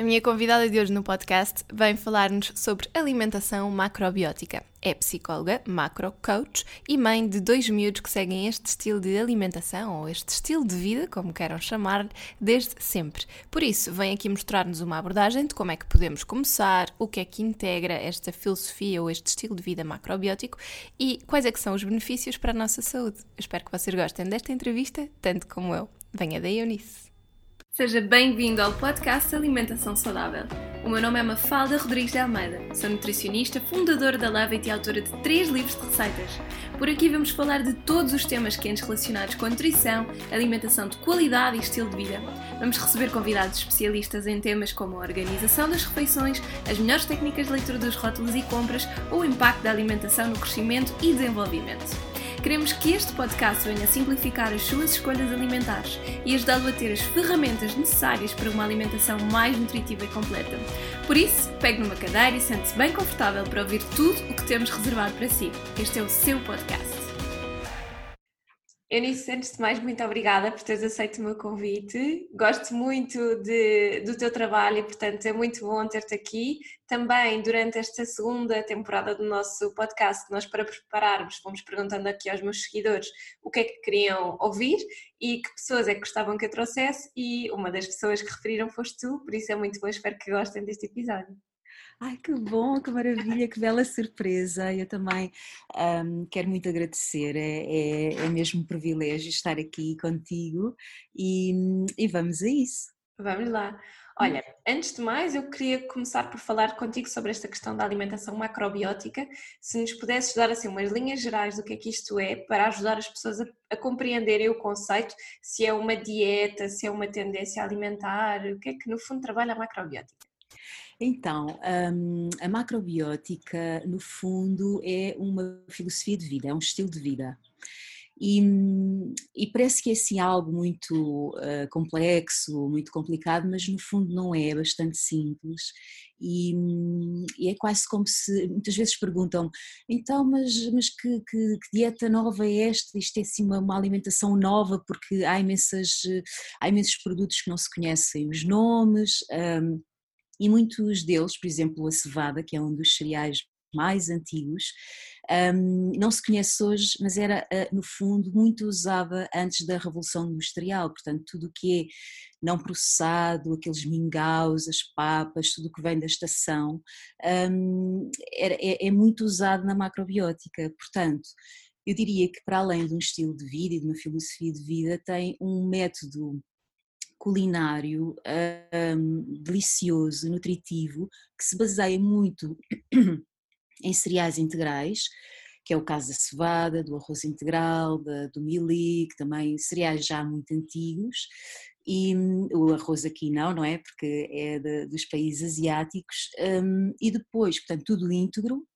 A minha convidada de hoje no podcast vem falar-nos sobre alimentação macrobiótica. É psicóloga, macro coach e mãe de dois miúdos que seguem este estilo de alimentação ou este estilo de vida, como queiram chamar, desde sempre. Por isso, vem aqui mostrar-nos uma abordagem de como é que podemos começar, o que é que integra esta filosofia ou este estilo de vida macrobiótico e quais é que são os benefícios para a nossa saúde. Espero que vocês gostem desta entrevista, tanto como eu. Venha da Eunice. Seja bem-vindo ao podcast Alimentação Saudável. O meu nome é Mafalda Rodrigues de Almeida, sou nutricionista, fundadora da Levit e autora de três livros de receitas. Por aqui vamos falar de todos os temas quentes relacionados com a nutrição, alimentação de qualidade e estilo de vida. Vamos receber convidados especialistas em temas como a organização das refeições, as melhores técnicas de leitura dos rótulos e compras ou o impacto da alimentação no crescimento e desenvolvimento. Queremos que este podcast venha simplificar as suas escolhas alimentares e ajudá-lo a ter as ferramentas necessárias para uma alimentação mais nutritiva e completa. Por isso, pegue numa cadeira e sente-se bem confortável para ouvir tudo o que temos reservado para si. Este é o seu podcast. Eunice, antes de mais, muito obrigada por teres aceito o meu convite. Gosto muito de, do teu trabalho e, portanto, é muito bom ter-te aqui. Também, durante esta segunda temporada do nosso podcast, nós, para prepararmos, fomos perguntando aqui aos meus seguidores o que é que queriam ouvir e que pessoas é que gostavam que eu trouxesse, e uma das pessoas que referiram foste tu, por isso é muito bom. Espero que gostem deste episódio. Ai, que bom, que maravilha, que bela surpresa. Eu também um, quero muito agradecer, é, é, é, mesmo um privilégio estar aqui contigo e, e vamos a isso. Vamos lá. Olha, antes de mais, eu queria começar por falar contigo sobre esta questão da alimentação macrobiótica. Se nos pudesses dar assim umas linhas gerais do que é que isto é, para ajudar as pessoas a, a compreenderem o conceito, se é uma dieta, se é uma tendência alimentar, o que é que no fundo trabalha a macrobiótica? Então, um, a macrobiótica, no fundo, é uma filosofia de vida, é um estilo de vida. E, e parece que é assim algo muito uh, complexo, muito complicado, mas no fundo não é, é bastante simples. E, e, é quase como se muitas vezes perguntam então mas, mas que, que, que dieta nova é esta? Isto é assim uma, uma, alimentação nova porque há, imensas, há imensos produtos que não se conhecem os nomes um, e muitos deles, por exemplo a cevada, que é um dos cereais mais antigos, um, não se conhece hoje, mas era ah, no fundo muito usada antes da Revolução Industrial, portanto tudo o que é não processado, aqueles mingaus, as papas, tudo o que vem da estação, um, é, é muito usado na macrobiótica, portanto eu diria que para além de um estilo de vida e de uma filosofia de vida tem um método culinário um, delicioso, nutritivo, que se baseia muito em cereais integrais, que é o caso da cevada, do arroz integral, da, do que também cereais já muito antigos, e hum, o arroz aqui não, não é? Porque é de, dos países asiáticos, um, e depois, portanto, tudo íntegro,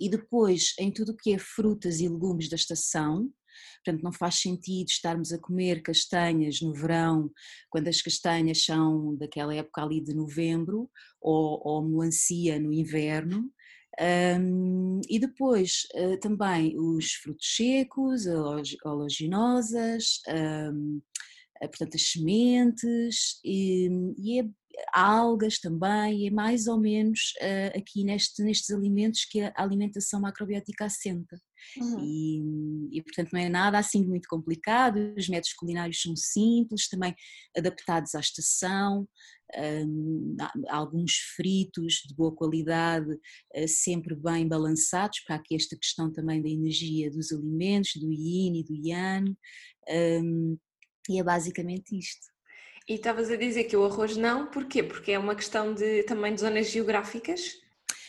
e depois em tudo o que é frutas e legumes da estação, Portanto, não faz sentido estarmos a comer castanhas no verão, quando as castanhas são daquela época ali de novembro, ou, ou melancia no inverno. Um, e depois uh, também os frutos secos, oleaginosas, um, eh, portanto as sementes, e, e é algas também, é mais ou menos uh, aqui neste, nestes alimentos que a alimentação macrobiótica assenta. Uhum. E, e, portanto não é nada assim muito complicado, os métodos culinários são simples, também adaptados à estação, um, alguns fritos de boa qualidade, uh, sempre bem balançados, para aqui esta questão também da energia dos alimentos, do yin e do yang, um, e é basicamente isto. E estavas a dizer que o arroz não, porquê? Porque é uma questão de também de zonas geográficas?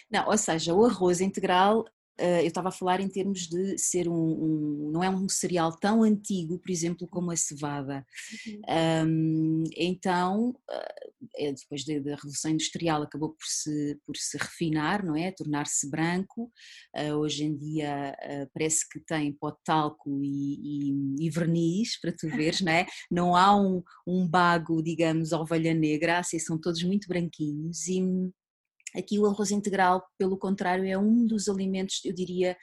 Não, ou seja, o arroz integral eu estava a falar em termos de ser um, um, não é um cereal tão antigo, por exemplo, como a cevada. Uhum. Um, então, é, depois da, da, Revolução Industrial, acabou por se, por se refinar, não é? Tornar-se branco. Uh, hoje em dia uh, parece que tem pó de talco e, e, e, verniz, para tu veres, não é? Não há um, um bago, digamos, ovelha negra, assim, são todos muito branquinhos e Aqui o arroz integral, pelo contrário, é um dos alimentos, eu diria,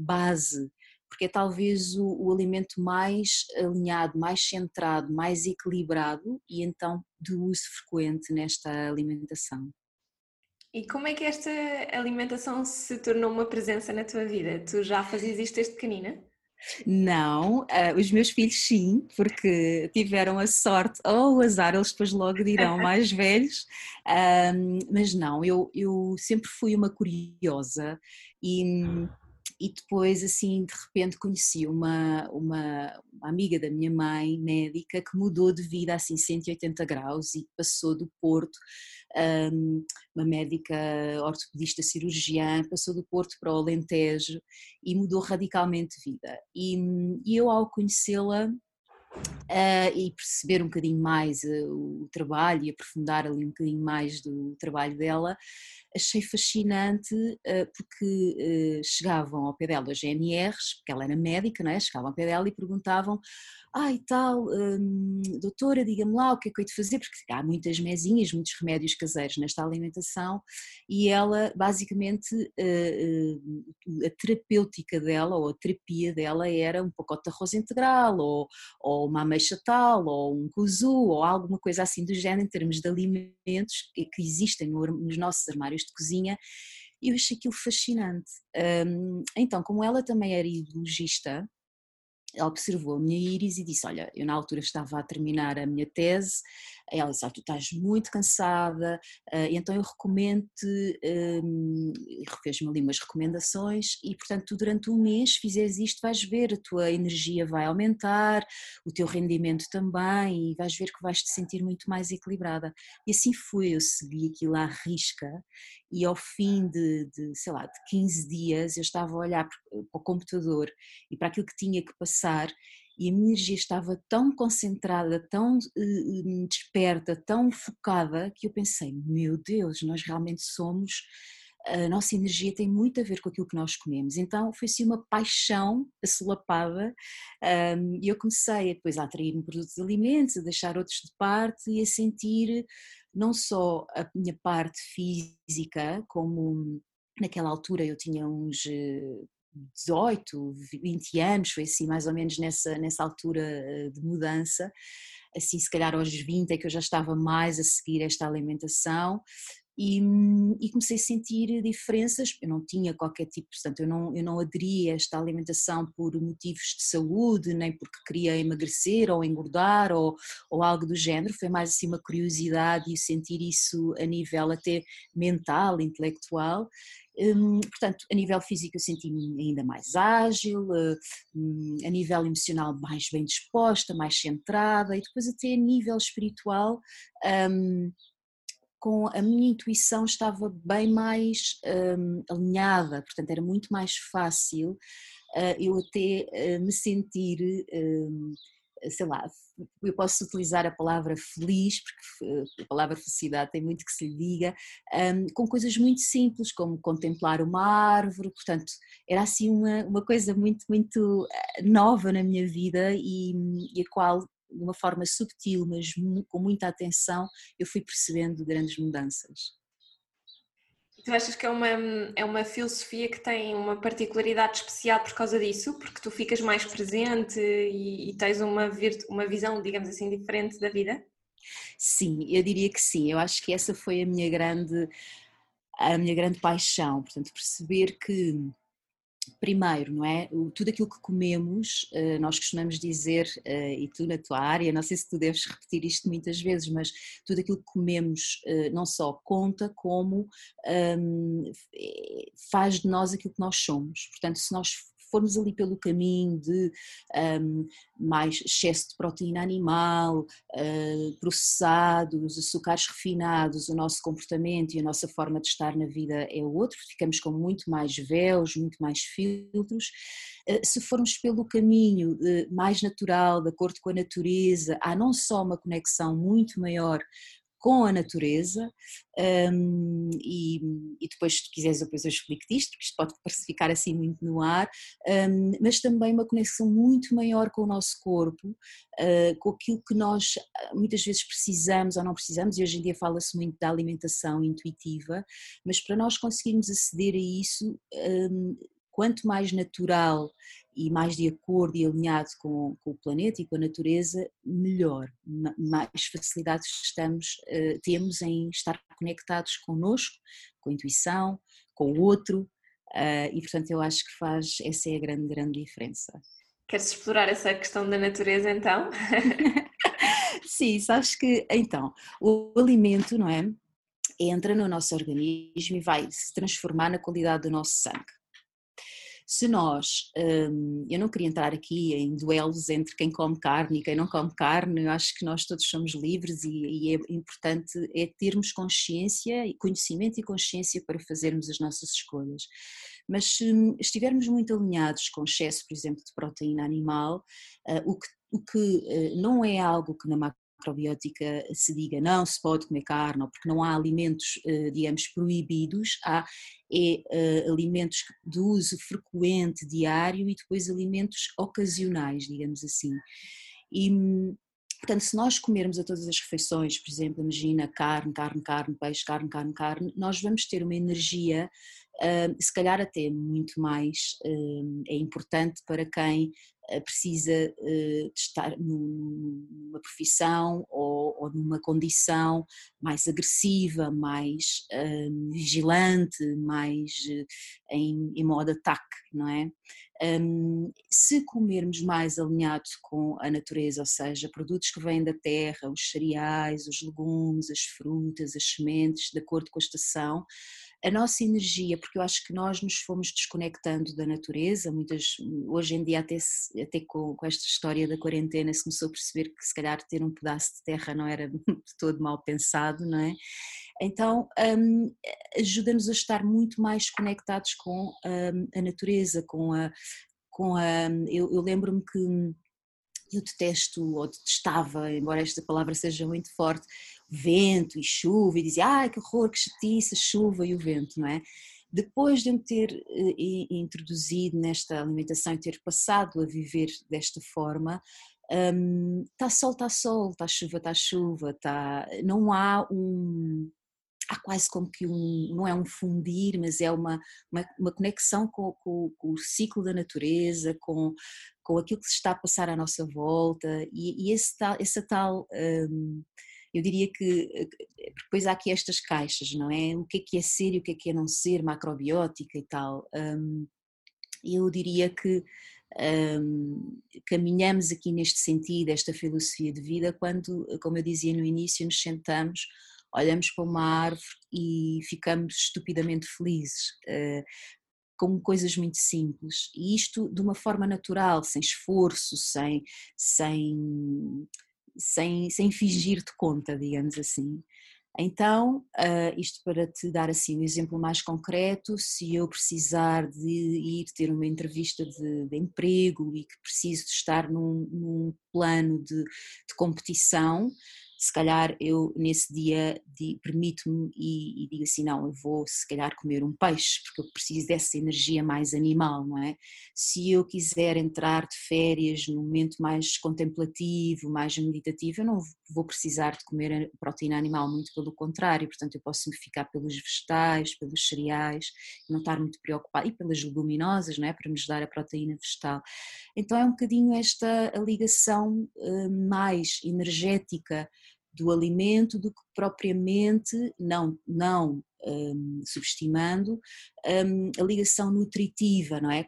base, porque é talvez o, o, alimento mais alinhado, mais centrado, mais equilibrado e então de uso frequente nesta alimentação. E como é que esta alimentação se tornou uma presença na tua vida? Tu já fazias isto desde pequenina? Não, uh, os meus filhos sim, porque tiveram a sorte ou o azar, eles depois logo dirão mais velhos, um, mas não, eu, eu sempre fui uma curiosa e, e depois assim de repente conheci uma, uma, uma, amiga da minha mãe, médica, que mudou de vida assim 180 graus e passou do Porto uma médica ortopedista cirurgiã, passou do Porto para o Alentejo e mudou radicalmente de vida. E, e eu, ao conhecê-la, Uh, e perceber um bocadinho mais uh, o trabalho e aprofundar ali um bocadinho mais do trabalho dela, achei fascinante uh, porque chegavam ao pé dela as GNRs, porque ela era médica, não é? chegavam ao pé dela e perguntavam ah e tal, hum, doutora, diga-me lá o que é que eu hei de fazer, porque há muitas mesinhas, muitos remédios caseiros nesta alimentação e ela basicamente a terapêutica dela ou a terapia dela era um pacote de arroz integral ou, ou uma ameixa tal, ou um kuzu, ou alguma coisa assim do género, em termos de alimentos que existem nos nossos armários de cozinha, e eu achei aquilo fascinante. então, como ela também era ideologista, ela observou a minha íris e disse: Olha, eu na altura estava a terminar a minha tese. Ela disse: ah, Tu estás muito cansada, uh, então eu recomendo-te. Um, Fez-me ali umas recomendações, e portanto, tu durante um mês fizeres isto, vais ver, a tua energia vai aumentar, o teu rendimento também, e vais ver que vais te sentir muito mais equilibrada. E assim foi, eu segui aquilo à risca, e ao fim de, de sei lá, de 15 dias, eu estava a olhar para o computador e para aquilo que tinha que passar e a minha energia estava tão concentrada, tão uh, desperta, tão focada, que eu pensei: meu Deus, nós realmente somos. A nossa energia tem muito a ver com aquilo que nós comemos. Então foi assim uma paixão assolapada um, e eu comecei depois a atrair-me produtos de alimentos, a deixar outros de parte e a sentir não só a minha parte física, como naquela altura eu tinha uns 18, 20 anos, foi assim mais ou menos nessa, nessa altura eh, de mudança, assim se calhar aos 20 é que eu já estava mais a seguir esta alimentação e, e, comecei a sentir diferenças. Eu não tinha qualquer tipo, portanto, eu não, eu não aderi a esta alimentação por motivos de saúde, nem porque queria emagrecer ou engordar ou, ou algo do género. Foi mais assim uma curiosidade e sentir isso a nível até mental, intelectual. Hum, portanto, a nível físico eu senti-me ainda mais ágil, hum, a nível emocional mais bem disposta, mais centrada e depois até a nível espiritual hum, com a minha intuição estava bem mais alinhada, portanto era muito mais fácil eh, eu até eh, me sentir sei lá, eu posso utilizar a palavra feliz, porque a palavra felicidade tem muito que se lhe diga, um, com coisas muito simples, como contemplar uma árvore, portanto, era assim uma, uma coisa muito, muito eh, nova na minha vida e, e a qual, de uma forma subtil, mas com muita atenção, eu fui percebendo grandes mudanças. Tu achas que é uma, é uma filosofia que tem uma particularidade especial por causa disso? Porque tu ficas mais presente e, e tens uma, uma visão, digamos assim, diferente da vida? Sim, eu diria que sim. Eu acho que essa foi a minha grande, a minha grande paixão. Portanto, perceber que primeiro, não é? Tudo aquilo que comemos, eh, nós costumamos dizer, eh, e tu na tua área, não sei se tu deves repetir isto muitas vezes, mas tudo aquilo que comemos eh, não só conta, como um, faz de nós aquilo que nós somos. Portanto, se nós formos ali pelo caminho de um, mais excesso de proteína animal, uh, processados, açúcares refinados, o nosso comportamento e a nossa forma de estar na vida é outro, ficamos com muito mais véus, muito mais filtros. Uh, se formos pelo caminho uh, mais natural, de acordo com a natureza, há não só uma conexão muito maior com a natureza um, e, e, depois se quiseres depois eu explico-te isto, porque isto pode ficar assim muito no ar, um, mas também uma conexão muito maior com o nosso corpo, uh, com aquilo que nós ah, muitas vezes precisamos ou não precisamos, e hoje em dia fala-se muito da alimentação intuitiva, mas para nós conseguirmos aceder a isso um, quanto mais natural e mais de acordo e alinhado com, com, o planeta e com a natureza, melhor, mais facilidades estamos, uh, temos em estar conectados connosco, com a intuição, com o outro, uh, e portanto eu acho que faz, essa é a grande, grande diferença. Queres explorar essa questão da natureza então? Sim, sabes que, então, o alimento, não é? Entra no nosso organismo e vai se transformar na qualidade do nosso sangue. Se nós, hum, eu não queria entrar aqui em duelos entre quem come carne e quem não come carne, eu acho que nós todos somos livres e, e é importante é termos consciência, conhecimento e consciência para fazermos as nossas escolhas. Mas se estivermos muito alinhados com excesso, por exemplo, de proteína animal, uh, o que, o que uh, não é algo que na macrobiótica se diga não se pode comer carne, ou porque não há alimentos, uh, digamos, proibidos, há é, alimentos de uso frequente, diário, e depois alimentos ocasionais, digamos assim. E, Portanto, se nós comermos a todas as refeições, por exemplo, imagina carne, carne, carne, peixe, carne, carne, carne, nós vamos ter uma energia se calhar até muito mais é importante para quem eh, precisa eh, de estar numa profissão ou, numa condição mais agressiva, mais vigilante, mais eh, em, modo ataque, não é? Se comermos mais alinhado com a natureza, ou seja, produtos que vêm da terra, os cereais, os legumes, as frutas, as sementes, de acordo com a estação, a nossa energia, porque eu acho que nós nos fomos desconectando da natureza, muitas, hoje em dia até, até com, com, esta história da quarentena se começou a perceber que se calhar ter um pedaço de terra não era de todo mal pensado, não é? Então um, ajuda-nos a estar muito mais conectados com um, a natureza, com a... Com a eu, eu lembro-me que eu detesto ou detestava, embora esta palavra seja muito forte, vento e chuva, e dizia, ai que horror, que chatice, a chuva e o vento, não é? Depois de eu me ter uh, introduzido nesta alimentação e ter passado a viver desta forma, está um, sol, está sol, está chuva, está chuva, tá, não há um, há quase como que um, não é um fundir, mas é uma, uma, uma conexão com, com, com, o ciclo da natureza, com, com aquilo que se está a passar à nossa volta e, e esse tal, essa tal, um, eu diria que depois há aqui estas caixas, não é? O que é que é ser e o que é que é não ser, macrobiótica e tal. Um, eu diria que um, caminhamos aqui neste sentido, esta filosofia de vida, quando, como eu dizia no início, nos sentamos olhamos para uma árvore e ficamos estupidamente felizes. Uh, com coisas muito simples e isto de uma forma natural, sem esforço, sem, sem, sem, sem fingir de conta, digamos assim. Então, uh, isto para te dar assim um exemplo mais concreto, se eu precisar de ir ter uma entrevista de, de emprego e que preciso de estar num, num plano de, de competição, se calhar eu nesse dia permito-me e, e, digo assim, não, eu vou se calhar comer um peixe, porque eu preciso dessa energia mais animal, não é? Se eu quiser entrar de férias num momento mais contemplativo, mais meditativo, eu não vou precisar de comer proteína animal, muito pelo contrário, portanto eu posso me ficar pelos vegetais, pelos cereais, não estar muito preocupada, e pelas leguminosas, não é? Para nos dar a proteína vegetal. Então é um bocadinho esta ligação uh, mais energética do alimento do que propriamente, não, não um, subestimando, um, a ligação nutritiva, não é?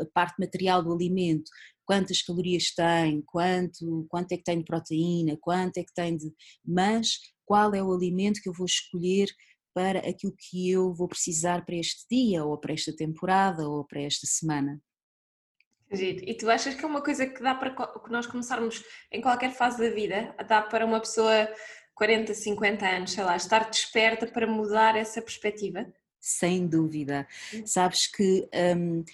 A parte material do alimento, quantas calorias tem, quanto, quanto é que tem de proteína, quanto é que tem de. Mas qual é o alimento que eu vou escolher para aquilo que eu vou precisar para este dia, ou para esta temporada, ou para esta semana. E tu achas que é uma coisa que dá para que nós começarmos em qualquer fase da vida, dá para uma pessoa 40, 50 anos, sei lá, estar desperta para mudar essa perspectiva? Sem dúvida. Hum. Sabes que hum,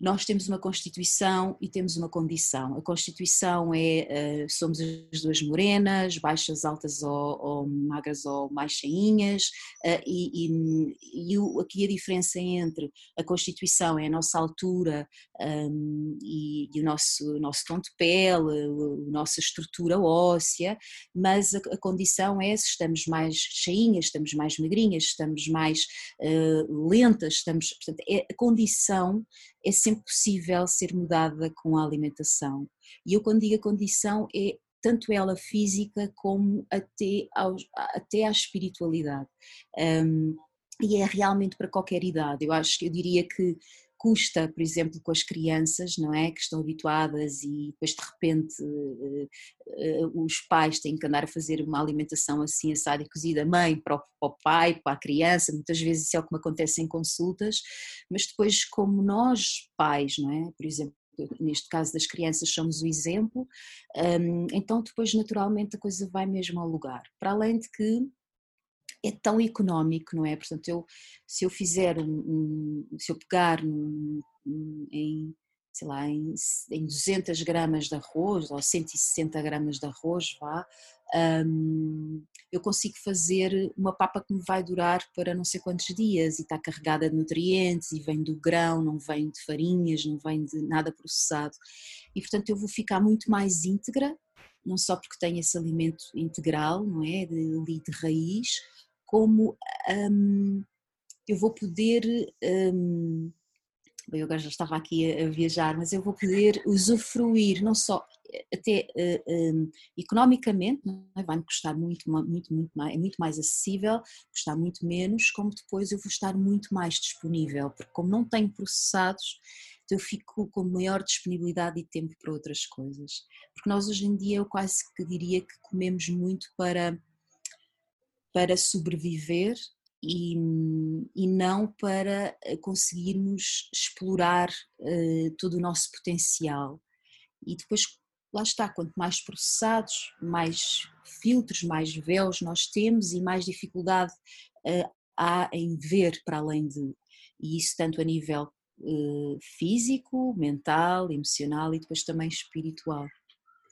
nós temos uma Constituição e temos uma condição. A Constituição é, uh, somos as duas morenas, baixas, altas ou, ou magras ou mais cheinhas, uh, e, e, e o, aqui a diferença entre a Constituição é a nossa altura um, e, e, o nosso, nosso tom de pele, a nossa estrutura óssea, mas a, a, condição é se estamos mais cheinhas, estamos mais magrinhas, estamos mais uh, lentas, estamos, portanto, é, a condição é sempre possível ser mudada com a alimentação. E eu quando digo a condição é tanto ela física como até, ao, até à espiritualidade. Um, e é realmente para qualquer idade. Eu acho que eu diria que custa, por exemplo, com as crianças, não é? Que estão habituadas e depois de repente uh, uh, os pais têm que andar a fazer uma alimentação assim assada e cozida, mãe para o, pai, para a criança, muitas vezes isso é o que me acontece em consultas, mas depois como nós pais, não é? Por exemplo, neste caso das crianças somos o exemplo, um, então depois naturalmente a coisa vai mesmo ao lugar. Para além de que é tão económico, não é? Portanto, eu, se eu fizer um, um se eu pegar um, um, em, sei lá, em, em 200 gramas de arroz ou 160 gramas de arroz, vá, um, eu consigo fazer uma papa que me vai durar para não sei quantos dias e está carregada de nutrientes e vem do grão, não vem de farinhas, não vem de nada processado. E portanto eu vou ficar muito mais íntegra, não só porque tenho esse alimento integral, não é, de, de raiz, como um, eu vou poder. Um, eu agora já estava aqui a, viajar, mas eu vou poder usufruir não só até uh, um, economicamente, é? vai-me custar muito, muito, muito mais, é muito mais acessível, custar muito menos, como depois eu vou estar muito mais disponível, porque como não tenho processados, eu fico com maior disponibilidade e tempo para outras coisas. Porque nós hoje em dia eu quase que diria que comemos muito para para sobreviver e, e não para eh, conseguirmos explorar uh, todo o nosso potencial. E depois, lá está, quanto mais processados, mais filtros, mais véus nós temos e mais dificuldade uh, há em ver para além de. E isso tanto a nível uh, físico, mental, emocional e depois também espiritual.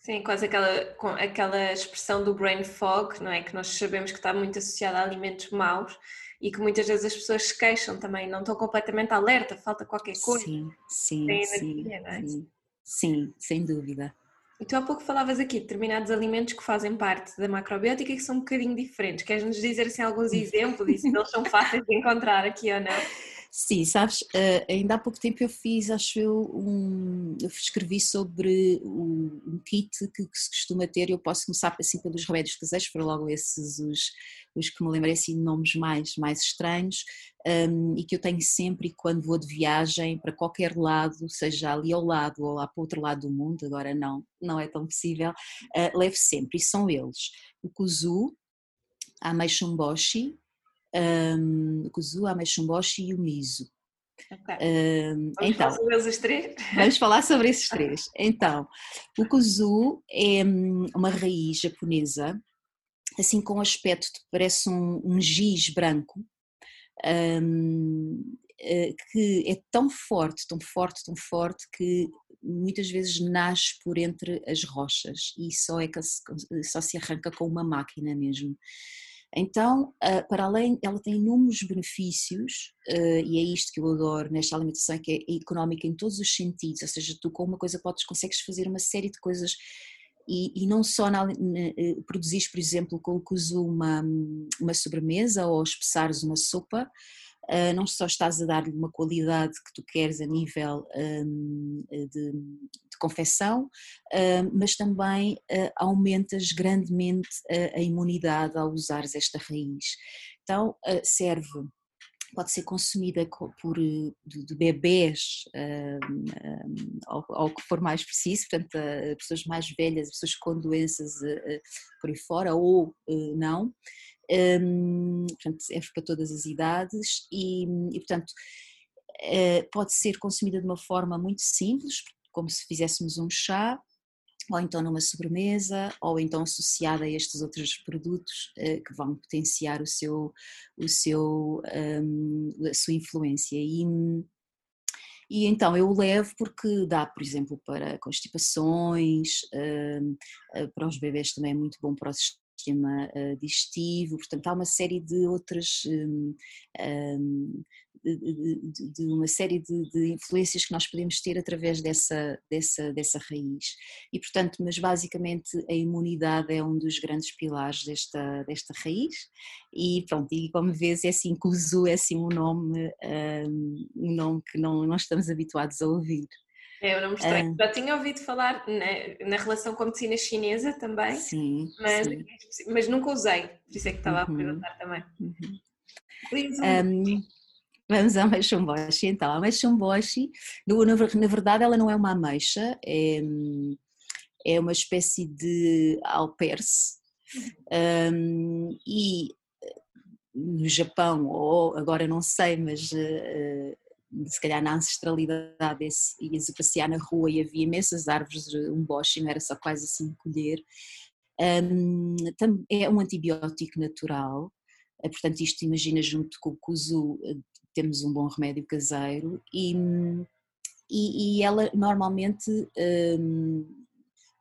Sim, quase aquela, aquela expressão do brain fog, não é? Que nós sabemos que está muito associada a alimentos maus e que muitas vezes as pessoas se queixam também, não estão completamente alerta, falta qualquer coisa. Sim, sim, sim, é? sim, sim, sem dúvida. E tu há pouco falavas aqui de determinados alimentos que fazem parte da macrobiótica e que são um bocadinho diferentes. Queres-nos dizer assim, alguns exemplos e se eles são fáceis de encontrar aqui ou não? Sim, sabes, uh, ainda há pouco tempo eu fiz, acho eu, um, eu escrevi sobre um, um kit que, que, se costuma ter, eu posso começar assim pelos remédios caseiros, foram logo esses os, os que me lembrei assim de nomes mais, mais estranhos um, e que eu tenho sempre quando vou de viagem para qualquer lado, seja ali ao lado ou lá para o outro lado do mundo, agora não, não é tão possível, uh, levo sempre, e são eles, o kuzu, a meixumboshi, um, o kuzu, a meixumboshi e o miso. Okay. Um, vamos então, falar sobre esses três? Vamos falar sobre esses três. Então, o kuzu é hum, uma raiz japonesa, assim com aspecto que parece um, um giz branco, um, eh, que é tão forte, tão forte, tão forte que muitas vezes nasce por entre as rochas e só, é só se arranca com uma máquina mesmo. Então, ah, para além, ela tem inúmeros benefícios, ah, e é isto que eu adoro nesta alimentação, que é económica em todos os sentidos, ou seja, tu com uma coisa podes, consegues fazer uma série de coisas e, e não só na, eh, produzires, por exemplo, com o kuzu uma, uma sobremesa ou espessares uma sopa, Uh, não só estás a dar-lhe uma qualidade que tu queres a nível um, de, de, confecção, uh, mas também uh, aumentas grandemente a imunidade ao usares esta raiz. Então, serve pode ser consumida por de, um, ao, que for mais preciso, portanto, pessoas mais velhas, pessoas com doenças por aí fora ou não portanto, é para todas as idades e, e portanto, pode ser consumida de uma forma muito simples, como se fizéssemos um chá, ou então numa sobremesa, ou então associada a estes outros produtos uh, que vão potenciar o seu, o seu, um, a sua influência. E, E então eu levo porque dá, por exemplo, para constipações, para os bebés também é muito bom para o sistema digestivo, portanto há uma série de outras de, de, uma série de, de, influências que nós podemos ter através dessa, dessa, dessa raiz. E, portanto, mas basicamente a imunidade é um dos grandes pilares desta, desta raiz. E pronto, e como vês, é assim, Kuzu é assim um nome, um, um nome que não, não estamos habituados a ouvir. É, eu não mostrei. Ah. Já tinha ouvido falar na, na, relação com a medicina chinesa também, sim, mas, sim. mas nunca usei, por isso é que estava uhum. a perguntar também. Uhum. Um, Vamos à ameixamboshi então. A ameixamboshi, na verdade, ela não é uma ameixa, é, é uma espécie de alperce. Um, e no Japão, ou agora não sei, mas uh, se calhar na ancestralidade ias passear na rua e havia imensas árvores um não era só quase assim colher. Um, é um antibiótico natural, eh, portanto isto imagina junto com o kuzu temos um bom remédio caseiro e, e, e ela normalmente um,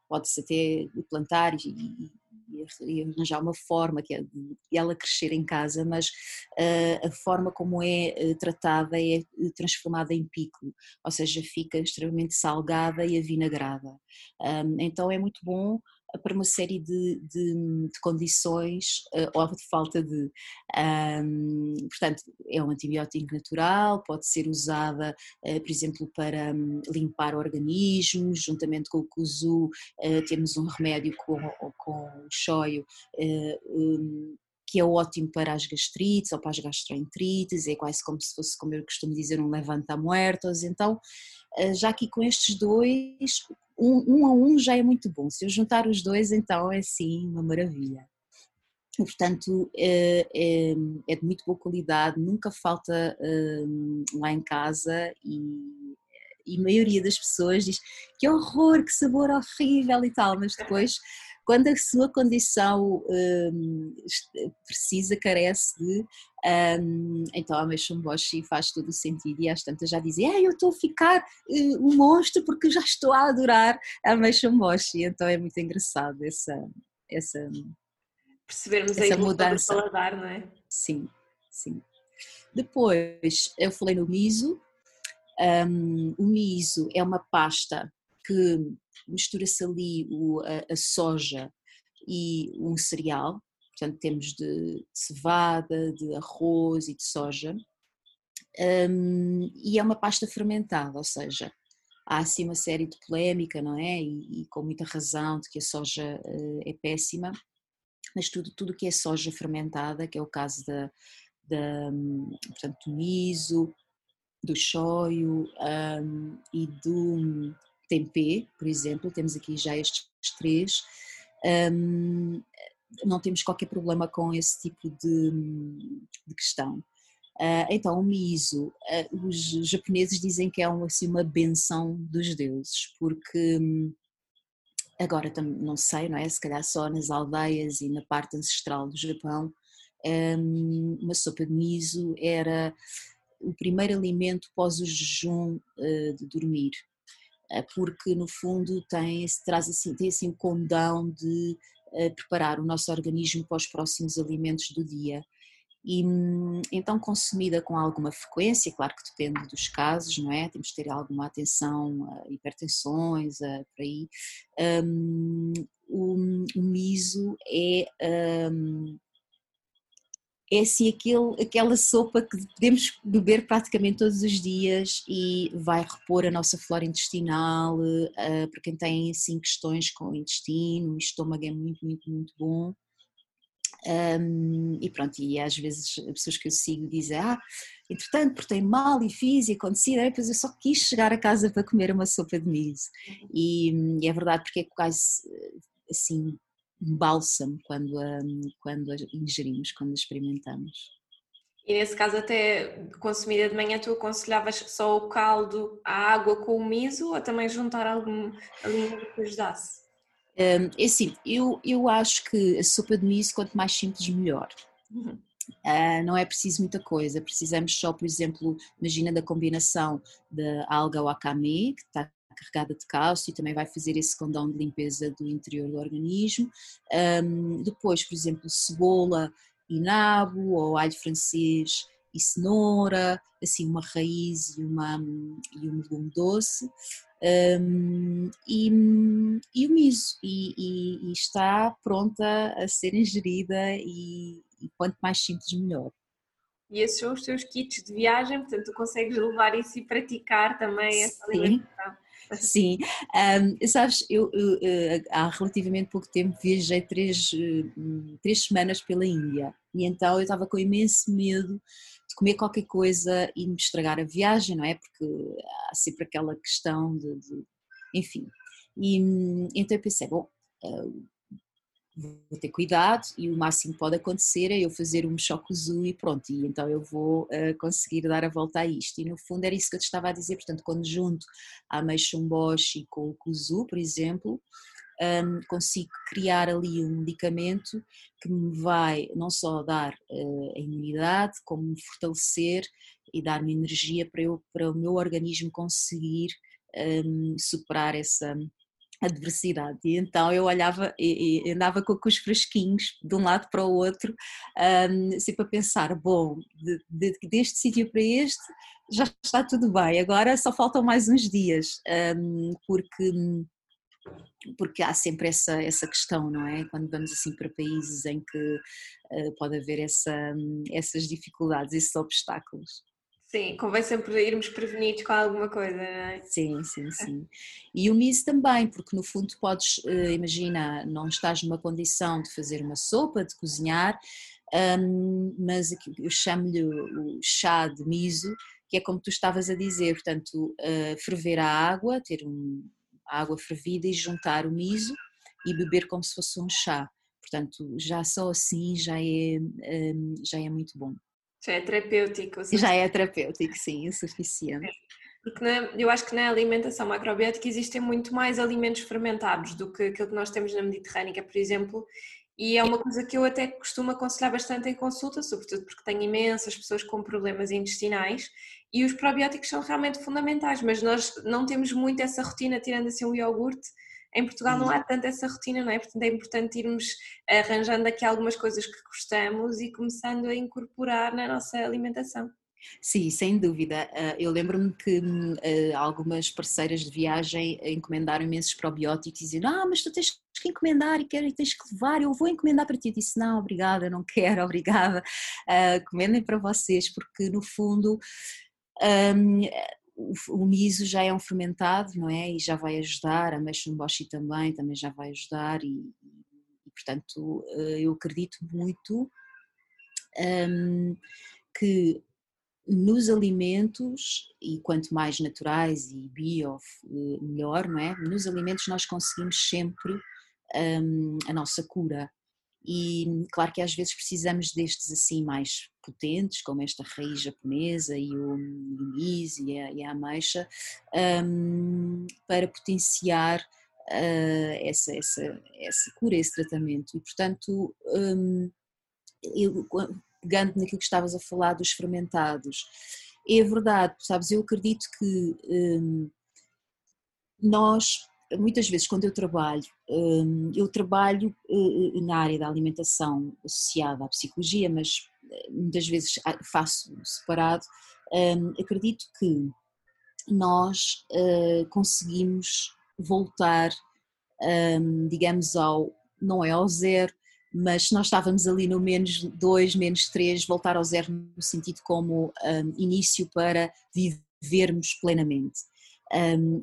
pode-se até plantar e, e, arranjar uma forma que é ela crescer em casa, mas uh, a forma como é uh, tratada é transformada em pico, ou seja, fica extremamente salgada e avinagrada. Um, então é muito bom para uma série de, de, de condições uh, ou de falta de. Um, portanto, é um antibiótico natural, pode ser usada, uh, por exemplo, para um, limpar organismos, juntamente com o kuzu, uh, temos um remédio com, com o shoyu. Um, que é ótimo para as gastrites ou para as gastroenterites, é quase como se fosse, como eu costumo dizer, um levanta muertos. Então, já aqui com estes dois, um, um a um já é muito bom. Se eu juntar os dois, então é sim uma maravilha. Portanto, é, é, é, de muito boa qualidade, nunca falta um, lá em casa e, e a maioria das pessoas diz que horror, que sabor horrível e tal, mas depois quando a sua condição um, precisa, carece de, um, então a Meishon Boshi faz todo o sentido e às tantas já dizem, ah, eu estou a ficar uh, um monstro porque já estou a adorar a Meishon Boshi, então é muito engraçado essa, essa percebermos essa mudança. Do paladar, não é? Sim, sim. Depois eu falei no miso, um, o miso é uma pasta que mistura-se ali o, a, a, soja e um cereal, portanto temos de, de cevada, de arroz e de soja, um, e é uma pasta fermentada, ou seja, há assim uma série de polémica, não é? E, e com muita razão de que a soja uh, é péssima, mas tudo tudo que é soja fermentada, que é o caso da, da portanto, do miso, do shoyu um, e do tempê, por exemplo, temos aqui já estes três, um, não temos qualquer problema com esse tipo de, de questão. Uh, então, o miso, uh, os japoneses dizem que é um, assim, uma benção dos deuses, porque hum, agora não sei, não é? Se calhar só nas aldeias e na parte ancestral do Japão, um, uma sopa de miso era o primeiro alimento pós o jejum uh, de dormir. Eh, porque no fundo tem, traz assim, tem assim o condão de uh, preparar o nosso organismo para os próximos alimentos do dia. E hum, então consumida com alguma frequência, claro que depende dos casos, não é? Temos que ter alguma atenção a hipertensões, a, por aí. Um, o, o miso é um, é assim aquele, aquela sopa que podemos beber praticamente todos os dias e vai repor a nossa flora intestinal, uh, para quem tem assim questões com o intestino, o estômago é muito, muito, muito bom. Um, e pronto, e às vezes as pessoas que eu sigo dizem, ah, entretanto, portei mal e fiz e aconteci, depois eu só quis chegar a casa para comer uma sopa de milho. E, e é verdade, porque é quase assim um bálsamo quando a, quando a ingerimos, quando a experimentamos. E nesse caso, até consumida de manhã, tu aconselhavas só o caldo, a água com o miso ou também juntar algum alimento que ajudasse? Um, é assim, eu, eu acho que a sopa de miso, quanto mais simples, melhor. Uhum. Uh, não é preciso muita coisa, precisamos só, por exemplo, imagina da combinação da alga wakame, que está carregada de cálcio e também vai fazer esse condão de limpeza do interior do organismo. Um, depois, por exemplo, cebola e nabo ou alho francês e cenoura, assim uma raiz e, uma, e um legume doce. Um, e, e, o miso e, e, e, está pronta a ser ingerida e, e quanto mais simples melhor. E esses são os teus kits de viagem, portanto tu consegues levar isso e praticar também essa alimentação. Sim, um, sabes, eu, eu, eh, há relativamente pouco tempo viajei três, eh, três semanas pela Índia e então eu estava com imenso medo de comer qualquer coisa e me estragar a viagem, não é? Porque há sempre aquela questão de, de enfim. E então eu pensei, bom, vou ter cuidado e o máximo que pode acontecer é eu fazer um choque azul e pronto, e então eu vou uh, conseguir dar a volta a isto. E no fundo era isso que eu te estava a dizer, portanto, quando junto a meixumboshi com o kuzu, por exemplo, um, consigo criar ali um medicamento que me vai não só dar uh, a imunidade, como me fortalecer e dar-me energia para, eu, para o meu organismo conseguir um, superar essa adversidade. E então eu olhava e, e, andava com, com os fresquinhos de um lado para o outro, um, sempre a pensar: bom, de, de, deste sítio para este já está tudo bem, agora só faltam mais uns dias, um, porque. Porque há sempre essa, essa questão, não é? Quando vamos assim para países em que uh, pode haver essa, essas dificuldades, esses obstáculos. Sim, convém sempre irmos prevenidos com alguma coisa, não é? Sim, sim, sim. E o miso também, porque no fundo podes, uh, imagina, não estás numa condição de fazer uma sopa, de cozinhar, um, mas eu chamo-lhe o chá de miso, que é como tu estavas a dizer, portanto, uh, ferver a água, ter um, a água fervida e juntar o miso e beber como se fosse um chá. Portanto, já só assim já é, um, já é muito bom. Já é terapêutico. Já é terapêutico, sim, o suficiente. Porque na, eu acho que na alimentação macrobiótica existem muito mais alimentos fermentados do que aquilo que nós temos na Mediterrânea, por exemplo, e é uma coisa que eu até costumo aconselhar bastante em consulta, sobretudo porque tenho imensas pessoas com problemas intestinais e os probióticos são realmente fundamentais, mas nós não temos muito essa rotina, tirando assim o iogurte, em Portugal não há tanto essa rotina, não é? Portanto é importante irmos arranjando aqui algumas coisas que gostamos e começando a incorporar na nossa alimentação. Sim, sem dúvida. Ah, eu lembro-me que hum, ah, algumas parceiras de viagem encomendaram imensos probióticos e diziam: Ah, mas tu tens que encomendar e, quero, tens que levar, eu vou encomendar para ti. Eu disse: Não, obrigada, não quero, obrigada. Uh, encomendem para vocês, porque no fundo. Um, o, miso já é um fermentado, não é? E já vai ajudar, a meixumboshi também, também já vai ajudar e, e portanto eh, eu acredito muito um, que nos alimentos, e quanto mais naturais e bio, eh, melhor, não é? Nos alimentos nós conseguimos sempre um, a nossa cura. E claro que às vezes precisamos destes assim mais potentes, como esta raiz japonesa e o miso e a, e a ameixa, um, para potenciar uh, essa, essa, essa cura, esse tratamento. E portanto, um, eu, pegando naquilo que estavas a falar dos fermentados, é verdade, sabes, eu acredito que um, nós muitas vezes quando eu trabalho, hum, eu trabalho eh, na área da alimentação associada à psicologia, mas eh, muitas vezes faço separado, hum, acredito que nós eh, conseguimos voltar, hum, digamos, ao, não é ao zero, mas se nós estávamos ali no menos 2, menos 3, voltar ao zero no sentido como início para vivermos plenamente.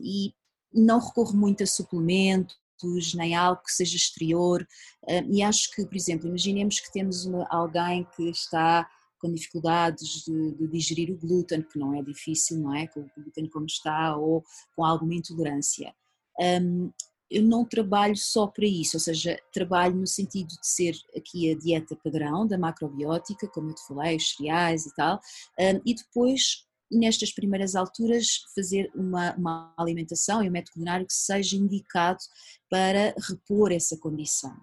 e não recorro muito a suplementos, nem algo que seja exterior. E acho que, por exemplo, imaginemos que temos uma, alguém que está com dificuldades de, de, digerir o glúten, que não é difícil, não é? Com o glúten como está, ou com alguma intolerância. Um, eu não trabalho só para isso, ou seja, trabalho no sentido de ser aqui a dieta padrão da macrobiótica, como eu te falei, os cereais e tal, um, e depois nestas primeiras alturas, fazer uma, uma alimentação e um método culinário que seja indicado para repor essa condição.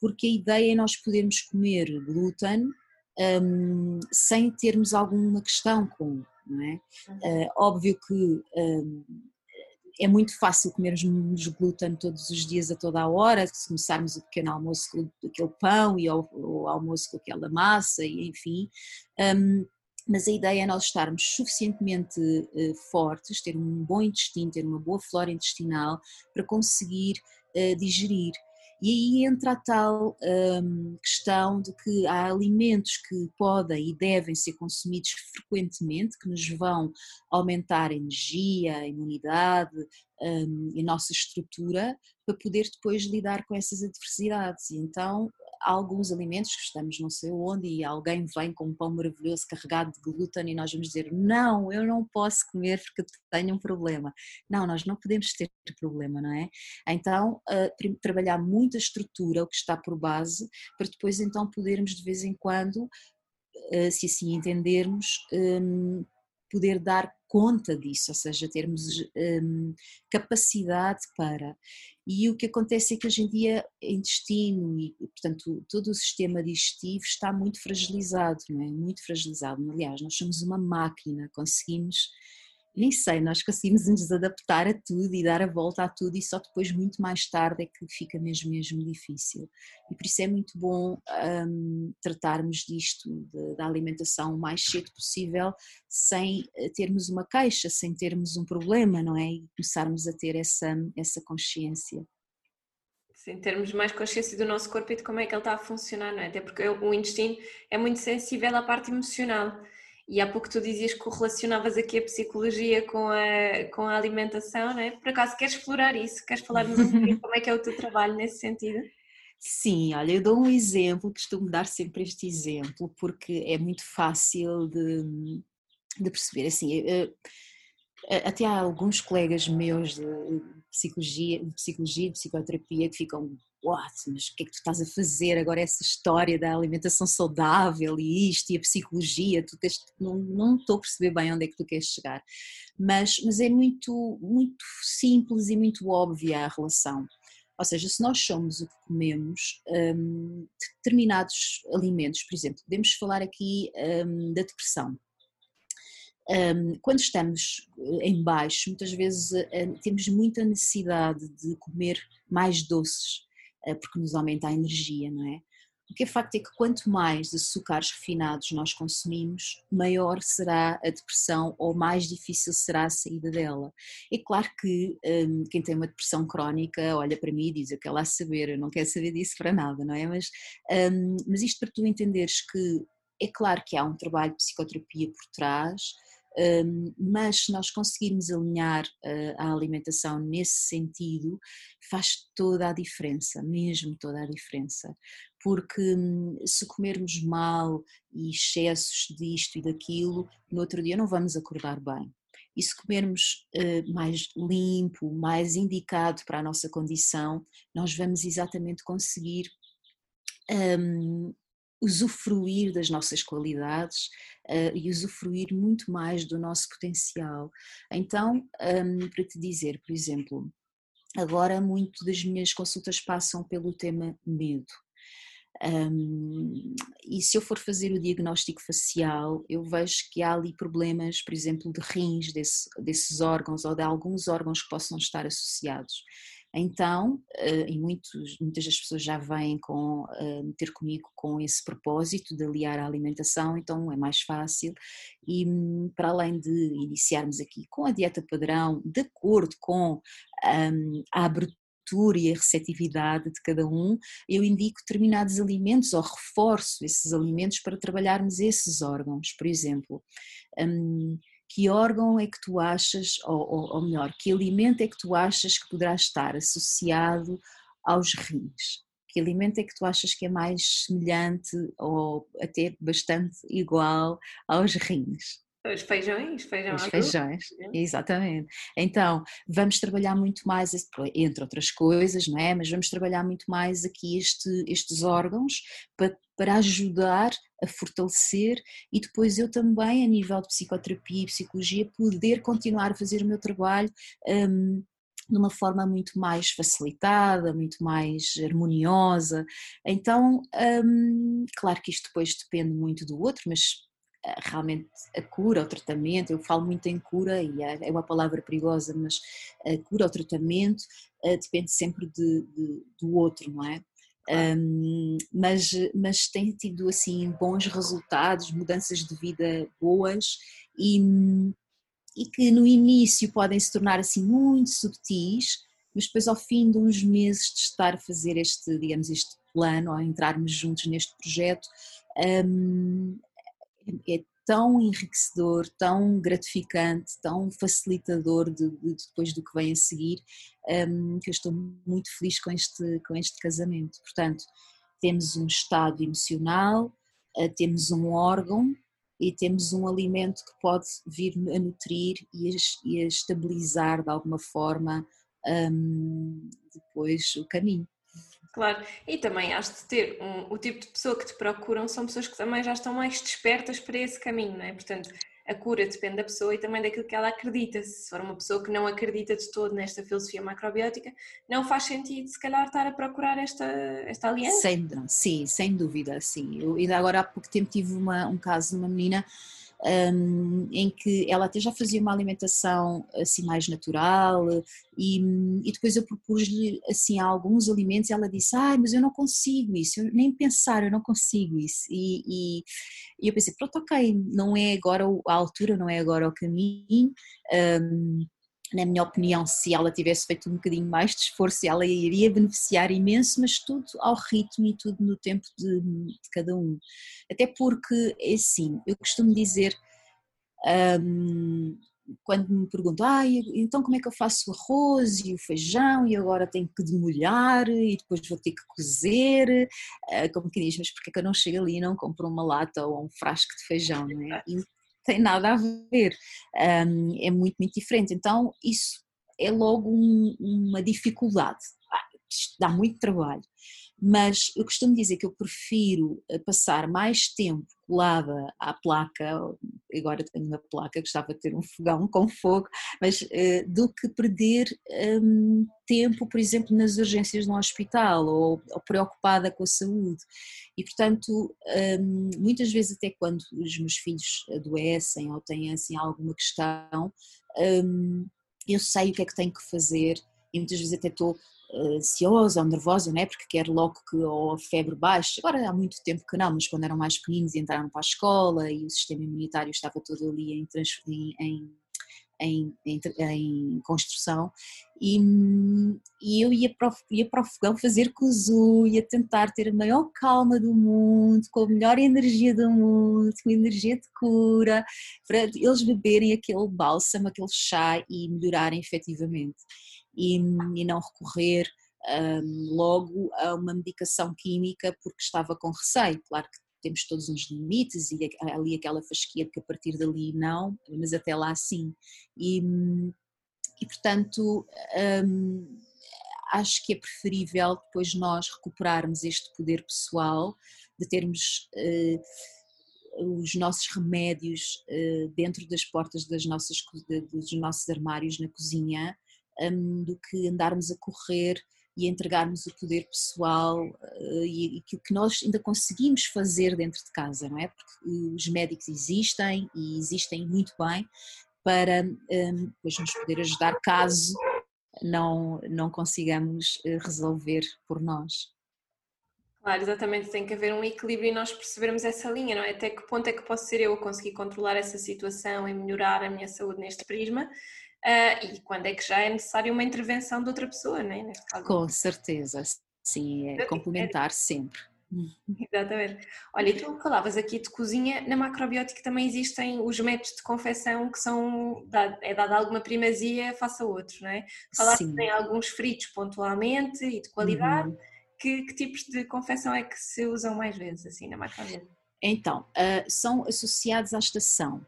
Porque a ideia é nós podermos comer glúten um, sem termos alguma questão com, não é? Uh, óbvio que um, é muito fácil comermos glúten todos os dias a toda a hora, se começarmos o pequeno almoço com aquele pão e o, almoço com aquela massa, e enfim. Um, mas a ideia é nós estarmos suficientemente uh, fortes, ter um bom intestino, ter uma boa flora intestinal para conseguir uh, digerir. E aí entra a tal um, questão de que há alimentos que podem e devem ser consumidos frequentemente, que nos vão aumentar a energia, a imunidade, um, a nossa estrutura, para poder depois lidar com essas adversidades. E então alguns alimentos que estamos não sei onde e alguém vem com um pão maravilhoso carregado de glúten e nós vamos dizer não, eu não posso comer porque tenho um problema. Não, nós não podemos ter problema, não é? Então, uh, trabalhar muito a estrutura, o que está por base, para depois então podermos de vez em quando, uh, se assim entendermos, um, poder dar conta disso, ou seja, termos um, capacidade para. E o que acontece é que hoje em dia o intestino e, portanto, todo o sistema digestivo está muito fragilizado, não é? Muito fragilizado. Aliás, nós somos uma máquina, conseguimos nem sei, nós conseguimos nos adaptar a tudo e dar a volta a tudo e só depois muito mais tarde é que fica mesmo mesmo difícil. E por isso é muito bom um, tratarmos disto, de, da alimentação o mais cedo possível, sem eh, termos uma queixa, sem termos um problema, não é? E começarmos a ter essa, essa consciência. Sim, termos mais consciência do nosso corpo e de como é que ele está a funcionar, não é? Até porque o intestino é muito sensível à parte emocional e há pouco tu dizias que correlacionavas aqui a psicologia com a, com a alimentação, não é? Por acaso queres explorar isso? Queres falar-nos um pouquinho como é que é o teu trabalho nesse sentido? Sim, olha, eu dou um exemplo, costumo dar sempre este exemplo, porque é muito fácil de, de perceber. Assim, até há alguns colegas meus de psicologia, de psicologia, de psicoterapia que ficam what, mas o que é que tu estás a fazer agora essa história da alimentação saudável e isto e a psicologia, tu tens, não, não estou a perceber bem onde é que tu queres chegar, mas, mas é muito, muito simples e muito óbvia a relação. Ou seja, se nós somos o que comemos, um, determinados alimentos, por exemplo, podemos falar aqui um, da depressão. Um, quando estamos eh, em baixo, muitas vezes uh, temos muita necessidade de comer mais doces, eh, porque nos aumenta a energia, não é? O que é facto é que quanto mais açúcares refinados nós consumimos, maior será a depressão ou mais difícil será a saída dela. É claro que um, quem tem uma depressão crónica olha para mim e diz: Eu quero lá saber, eu não quero saber disso para nada, não é? Mas, um, mas isto para tu entenderes que é claro que há um trabalho de psicoterapia por trás, mas se nós conseguirmos alinhar ah, a alimentação nesse sentido, faz toda a diferença, mesmo toda a diferença. Porque hum, se comermos mal e excessos disto e daquilo, no outro dia não vamos acordar bem. E se comermos uh, mais limpo, mais indicado para a nossa condição, nós vamos exatamente conseguir um, usufruir das nossas qualidades uh, e usufruir muito mais do nosso potencial. Então, um, para te dizer, por exemplo, agora muito das minhas consultas passam pelo tema medo. Um, e se eu for fazer o diagnóstico facial, eu vejo que há ali problemas, por exemplo, de rins desse, desses órgãos ou de alguns órgãos que possam estar associados. Então, eh, e muitos, muitas das pessoas já vêm com, eh, ter comigo com esse propósito de aliar a alimentação, então é mais fácil. E hum, para além de iniciarmos aqui com a dieta padrão, de acordo com um, a abertura e a receptividade de cada um, eu indico determinados alimentos ou reforço esses alimentos para trabalharmos esses órgãos. Por exemplo, um, que órgão é que tu achas, ou, ou, ou melhor, que alimento é que tu achas que poderá estar associado aos rins? Que alimento é que tu achas que é mais semelhante ou até bastante igual aos rins? Os feijões, feijão Os feijões, exatamente. Então, vamos trabalhar muito mais, entre outras coisas, não é? Mas vamos trabalhar muito mais aqui este, estes órgãos para, para ajudar a fortalecer e depois eu também, a nível de psicoterapia e psicologia, poder continuar a fazer o meu trabalho um, de uma forma muito mais facilitada, muito mais harmoniosa. Então, hum, claro que isto depois depende muito do outro, mas realmente a cura, o tratamento, eu falo muito em cura e é, é uma palavra perigosa, mas a cura, o tratamento eh, depende sempre de, de, do outro, não é? Um, mas, mas tem tido assim bons resultados, mudanças de vida boas e, e que no início podem se tornar assim muito subtis, mas depois ao fim de uns meses de estar a fazer este, digamos, este plano, ou entrarmos juntos neste projeto, um, é tão enriquecedor, tão gratificante, tão facilitador de, de, depois do que vem a seguir, um, que eu estou muito feliz com este, com este casamento. Portanto, temos um estado emocional, uh, temos um órgão e temos um alimento que pode vir a nutrir e a, e a estabilizar de alguma forma um, depois o caminho. Claro, e também has de ter um, o tipo de pessoa que te procuram são pessoas que também já estão mais despertas para esse caminho, não é? Portanto, a cura depende da pessoa e também daquilo que ela acredita. Se for uma pessoa que não acredita de todo nesta filosofia macrobiótica, não faz sentido se calhar estar a procurar esta, esta aliança. Sem, sim, sem dúvida, sim. Eu ainda agora há pouco tempo tive uma, um caso de uma menina um, em que ela até já fazia uma alimentação assim mais natural e, e depois eu propus-lhe assim alguns alimentos e ela disse, ai mas eu não consigo isso, eu, nem pensar, eu não consigo isso. E, e, e, eu pensei, pronto ok, não é agora a altura, não é agora o caminho um, na minha opinião, se ela tivesse feito um bocadinho mais de esforço, ela iria beneficiar imenso, mas tudo ao ritmo e tudo no tempo de, de cada um. Até porque, é assim, eu costumo dizer, um, quando me perguntam, ah, então como é que eu faço o arroz e o feijão e agora tenho que demolhar e depois vou ter que cozer, uh, como que diz, mas porque é que eu não chego ali e não compro uma lata ou um frasco de feijão, não é? Tem nada a ver, um, é muito, muito diferente. Então, isso é logo um, uma dificuldade, ah, dá muito trabalho mas eu costumo dizer que eu prefiro eh, passar mais tempo colada à placa, agora tenho uma placa, gostava de ter um fogão com fogo, mas uh, do que perder um, tempo, por exemplo, nas urgências no hospital ou, ou preocupada com a saúde. E, portanto, um, muitas vezes, até quando os meus filhos adoecem ou têm assim alguma questão, um, eu sei o que é que tenho que fazer e muitas vezes até estou ansiosa ou nervosa, não é? Porque quer logo que ou a febre baixe. Agora há muito tempo que não, mas quando eram mais pequeninos e entraram para a escola e o sistema imunitário estava todo ali em, em, em, em, em construção e, e, eu ia para, o, ia para o fogão fazer cozu, ia tentar ter a maior calma do mundo, com a melhor energia do mundo, com energia de cura, para eles beberem aquele bálsamo, aquele chá e melhorarem efetivamente e, e não recorrer um, logo a uma medicação química porque estava com receio. Claro que temos todos uns limites e ali aquela fasquia que a partir dali não, mas até lá sim. E, e portanto, um, acho que é preferível depois nós recuperarmos este poder pessoal, de termos uh, os nossos remédios uh, dentro das portas das nossas, dos nossos armários na cozinha, um, do que andarmos a correr e entregarmos o poder pessoal uh, e, e o que nós ainda conseguimos fazer dentro de casa, não é? Porque os médicos existem e existem muito bem para um, depois nos poder ajudar caso não, não consigamos eh, resolver por nós. Claro, exatamente, tem que haver um equilíbrio e nós percebermos essa linha, não é? Até que ponto é que posso ser eu a conseguir controlar essa situação e melhorar a minha saúde neste prisma, uh, e quando é que já é necessário uma intervenção de outra pessoa, neste caso. Com certeza, sim, é complementar sempre. Exatamente. Olha, e tu falavas aqui de cozinha, na macrobiótica também existem os métodos de confecção que são, é dada alguma primazia face a outros, não é? Falaste que tem alguns fritos pontualmente e de qualidade, uhum. que, que, tipos de confecção é que se usam mais vezes assim na macrobiótica? Então, uh, são associados à estação,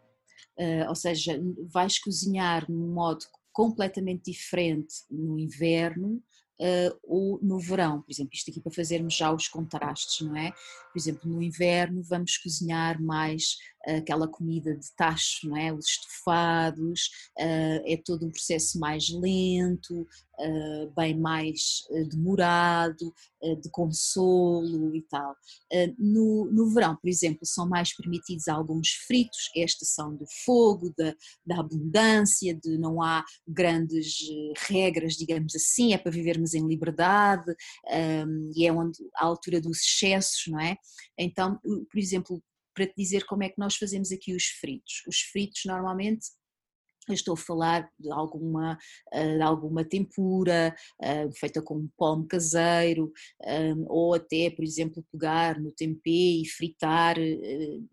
ou seja, vais cozinhar num modo completamente diferente no inverno uh, ou no verão. Por exemplo, isto aqui para fazermos já os contrastes, não é? Por exemplo, no inverno vamos cozinhar mais aquela comida de tacho, não é? Os estofados, é todo um processo mais lento, bem mais demorado, de consolo e tal. No, no verão, por exemplo, são mais permitidos alguns fritos, é a estação do fogo, da, da abundância, de não há grandes regras, digamos assim, é para vivermos em liberdade e é onde a altura dos excessos, não é? Então, por exemplo, para te dizer como é que nós fazemos aqui os fritos. Os fritos normalmente eu estou a falar de alguma, eh, de alguma tempura eh, feita com um pão caseiro, eh, ou até, por exemplo, pegar no tempê e fritar,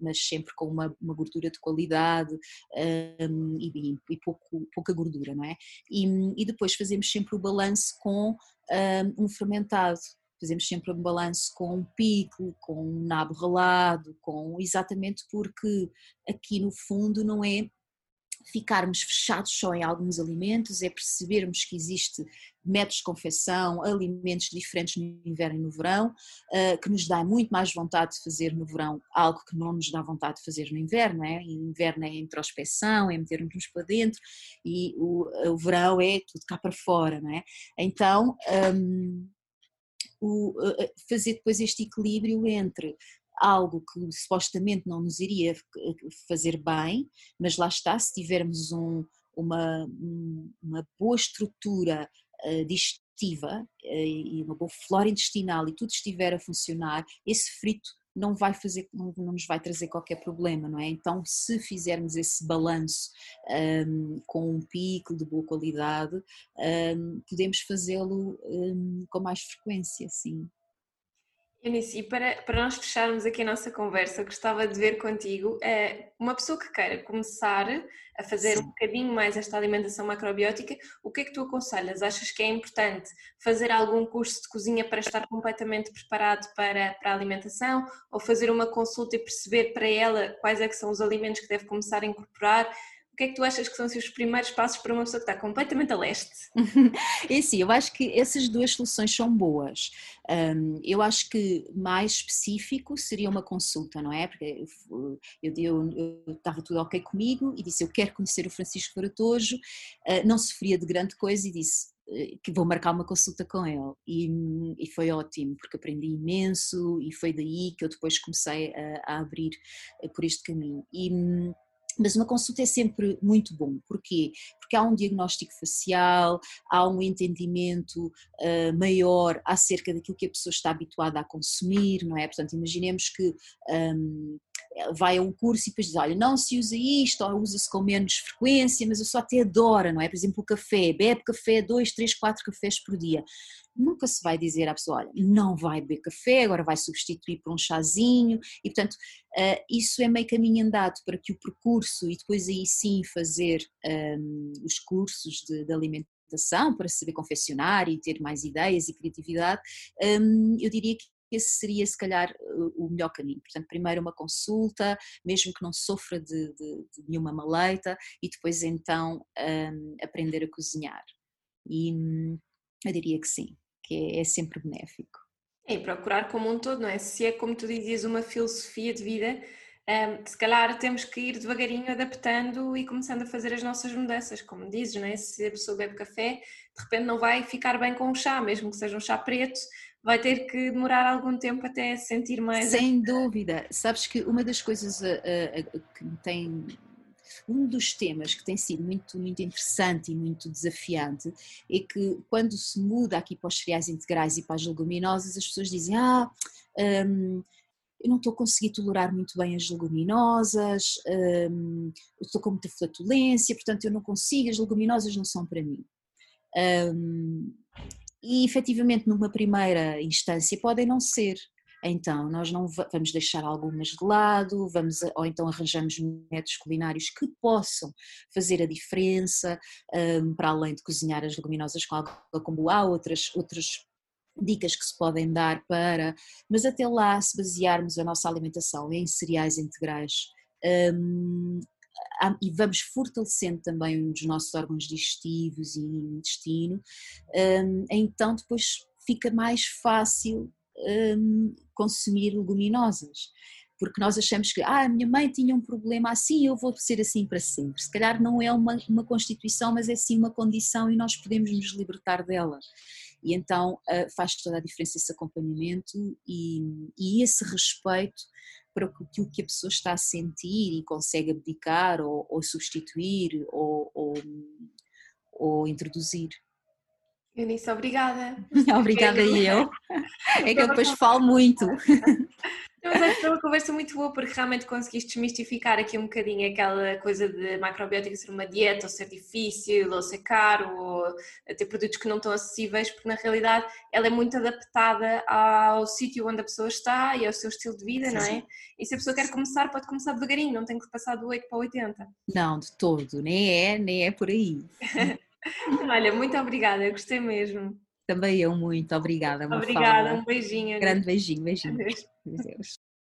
mas sempre com uma, uma gordura de qualidade e, e pouco, pouca gordura, não é? E, e depois fazemos sempre o balanço com um fermentado fazemos sempre um balanço com um pico, com um nabo ralado, com exatamente porque aqui no fundo não é ficarmos fechados só em alguns alimentos, é percebermos que existe métodos de confecção, alimentos diferentes no inverno e no verão, eh, que nos dá muito mais vontade de fazer no verão algo que não nos dá vontade de fazer no inverno, é? E inverno é introspeção, é metermos para dentro e o, o verão é tudo cá para fora, não é? Então, um, o, fazer depois este equilíbrio entre algo que supostamente não nos iria fazer bem, mas lá está, se tivermos um, uma, uma boa estrutura uh, digestiva uh, e uma boa flora intestinal e tudo estiver a funcionar, esse frito não vai fazer, não, não, nos vai trazer qualquer problema, não é? Então, se fizermos esse balanço um, com um pico de boa qualidade, um, podemos fazê-lo um, com mais frequência, sim. Eunice, e para, para nós fecharmos aqui a nossa conversa, gostava de ver contigo é, uma pessoa que queira começar a fazer Sim. um bocadinho mais esta alimentação macrobiótica, o que é que tu aconselhas? Achas que é importante fazer algum curso de cozinha para estar completamente preparado para, para a alimentação ou fazer uma consulta e perceber para ela quais é que são os alimentos que deve começar a incorporar? O que é que tu achas que são assim, os primeiros passos para uma pessoa que está completamente a leste? É sim, eu acho que essas duas soluções são boas. Um, eu acho que mais específico seria uma consulta, não é? Porque eu, eu, eu, estava tudo ok comigo e disse eu quero conhecer o Francisco Faratojo, uh, não sofria de grande coisa e disse eh, que vou marcar uma consulta com ele e, e, foi ótimo porque aprendi imenso e foi daí que eu depois comecei a, a abrir eh, por este caminho e mas uma consulta é sempre muito bom. Porquê? Porque há um diagnóstico facial, há um entendimento uh, maior acerca daquilo que a pessoa está habituada a consumir, não é? Portanto, imaginemos que um, vai a um curso e depois diz, olha, não se usa isto, ou usa-se com menos frequência, mas eu só até adoro, não é? Por exemplo, o café, bebe café, dois, três, quatro cafés por dia nunca se vai dizer à pessoa, olha, não vai beber café, agora vai substituir por um chazinho, e portanto uh, isso é meio caminho andado para que o percurso e depois aí sim fazer um, os cursos de, de alimentação para saber confeccionar e ter mais ideias e criatividade, um, eu diria que esse seria se calhar o melhor caminho. Portanto, primeiro uma consulta, mesmo que não sofra de, de, de nenhuma maleita, e depois então um, aprender a cozinhar. E hum, eu diria que sim que é, é sempre benéfico. É, e procurar como um todo, não é? Se é como tu dizias, uma filosofia de vida, um, se calhar temos que ir devagarinho adaptando e começando a fazer as nossas mudanças, como dizes, não é? Se a pessoa bebe café, de repente não vai ficar bem com o chá, mesmo que seja um chá preto, vai ter que demorar algum tempo até sentir mais. Sem dúvida. Sabes que uma das coisas uh, uh, que me tem um dos temas que tem sido muito, muito interessante e muito desafiante é que quando se muda aqui para os cereais integrais e para as leguminosas, as pessoas dizem: Ah, hum, eu não estou a conseguir tolerar muito bem as leguminosas, hum, eu estou com muita flatulência, portanto eu não consigo, as leguminosas não são para mim. Hum, e efetivamente, numa primeira instância, podem não ser, então nós não vamos deixar algumas de lado, vamos, ou então arranjamos métodos culinários que possam fazer a diferença, um, para além de cozinhar as leguminosas com água combo, há outras, outras dicas que se podem dar para, mas até lá se basearmos a nossa alimentação em cereais integrais um, e vamos fortalecendo também os nossos órgãos digestivos e intestino, um, então depois fica mais fácil um, consumir leguminosas. porque nós achamos que ah, a minha mãe tinha um problema assim, eu vou ser assim para sempre. Se calhar não é uma, uma constituição, mas é sim uma condição e nós podemos nos libertar dela. E então uh, faz toda a diferença esse acompanhamento e, e esse respeito para o que a pessoa está a sentir e consegue abdicar ou, ou substituir ou, ou, ou introduzir. Eunice, obrigada. obrigada eu. É que eu depois falo muito. Mas acho que foi uma conversa muito boa porque realmente conseguiste desmistificar aqui um bocadinho aquela coisa de macrobiótica ser uma dieta ou ser difícil ou ser caro ou ter produtos que não estão acessíveis porque na realidade ela é muito adaptada ao sítio onde a pessoa está e ao seu estilo de vida, sim, não é? Sim. E se a pessoa quer começar pode começar devagarinho, não tem que passar do 8 para o 80. Não, de todo, nem é, nem é por aí. Olha, muito obrigada, gostei mesmo. Também eu muito, obrigada. Obrigada, um beijinho. Grande beijinho, beijinho. Adeus. Adeus.